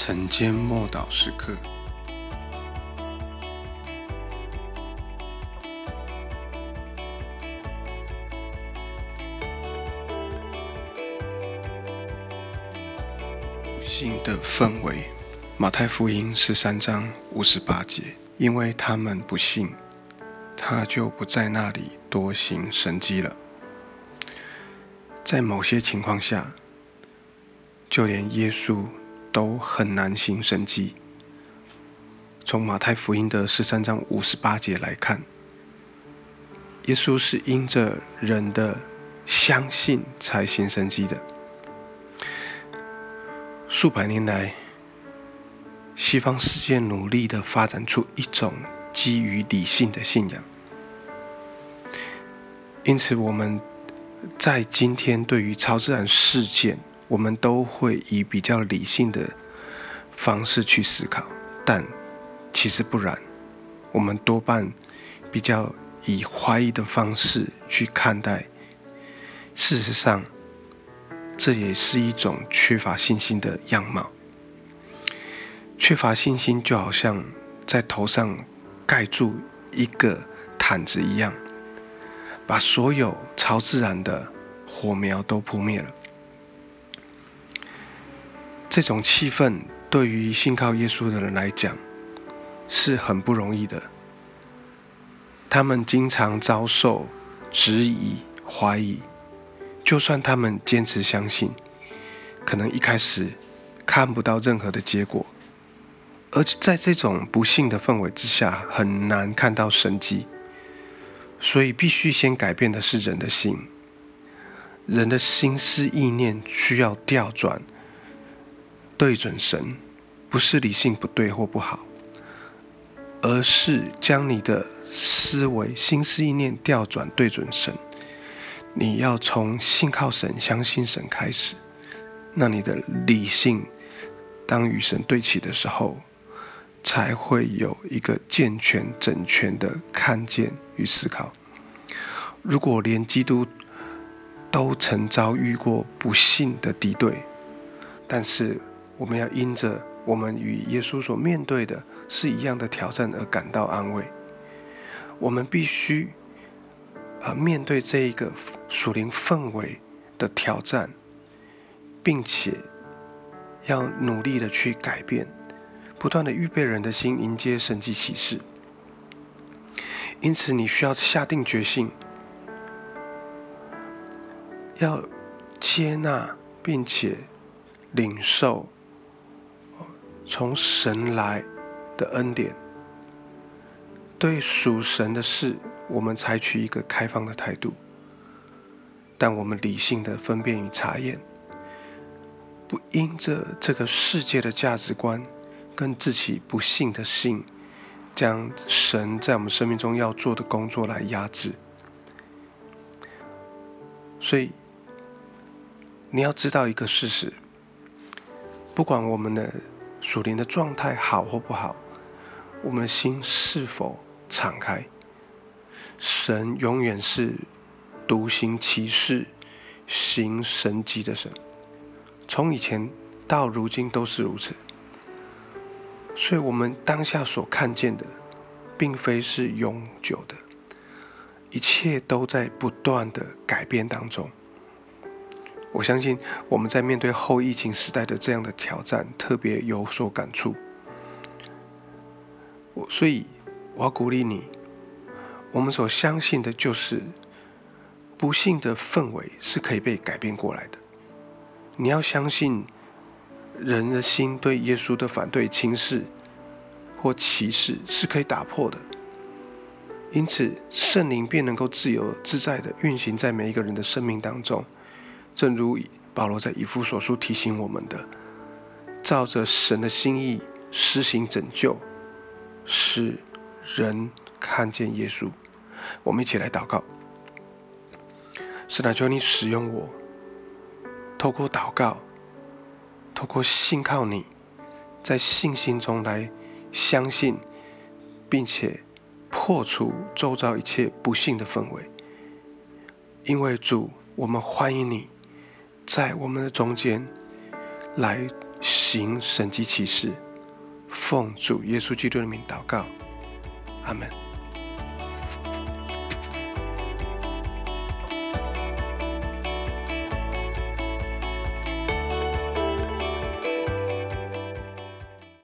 晨间默祷时刻，不幸的氛围。马太福音十三章五十八节，因为他们不信，他就不在那里多行神迹了。在某些情况下，就连耶稣。都很难行神迹。从马太福音的十三章五十八节来看，耶稣是因着人的相信才行神迹的。数百年来，西方世界努力的发展出一种基于理性的信仰，因此我们在今天对于超自然事件。我们都会以比较理性的方式去思考，但其实不然。我们多半比较以怀疑的方式去看待。事实上，这也是一种缺乏信心的样貌。缺乏信心就好像在头上盖住一个毯子一样，把所有超自然的火苗都扑灭了。这种气氛对于信靠耶稣的人来讲是很不容易的。他们经常遭受质疑、怀疑，就算他们坚持相信，可能一开始看不到任何的结果。而在这种不幸的氛围之下，很难看到神迹。所以，必须先改变的是人的心，人的心思意念需要调转。对准神，不是理性不对或不好，而是将你的思维、心思意念调转对准神。你要从信靠神、相信神开始，那你的理性当与神对齐的时候，才会有一个健全、整全的看见与思考。如果连基督都曾遭遇过不幸的敌对，但是。我们要因着我们与耶稣所面对的是一样的挑战而感到安慰。我们必须啊面对这一个属灵氛围的挑战，并且要努力的去改变，不断的预备人的心迎接神迹启示。因此，你需要下定决心，要接纳并且领受。从神来的恩典，对属神的事，我们采取一个开放的态度，但我们理性的分辨与查验，不因着这个世界的价值观跟自己不信的信，将神在我们生命中要做的工作来压制。所以，你要知道一个事实，不管我们的。属灵的状态好或不好，我们的心是否敞开？神永远是独行其事、行神迹的神，从以前到如今都是如此。所以，我们当下所看见的，并非是永久的，一切都在不断的改变当中。我相信我们在面对后疫情时代的这样的挑战，特别有所感触。我所以我要鼓励你，我们所相信的就是不幸的氛围是可以被改变过来的。你要相信人的心对耶稣的反对、轻视或歧视是可以打破的，因此圣灵便能够自由自在的运行在每一个人的生命当中。正如保罗在以弗所书提醒我们的，照着神的心意施行拯救，使人看见耶稣。我们一起来祷告：神啊，求你使用我，透过祷告，透过信靠你，在信心中来相信，并且破除周遭一切不幸的氛围。因为主，我们欢迎你。在我们的中间，来行神迹奇事。奉主耶稣基督的名祷告，阿门。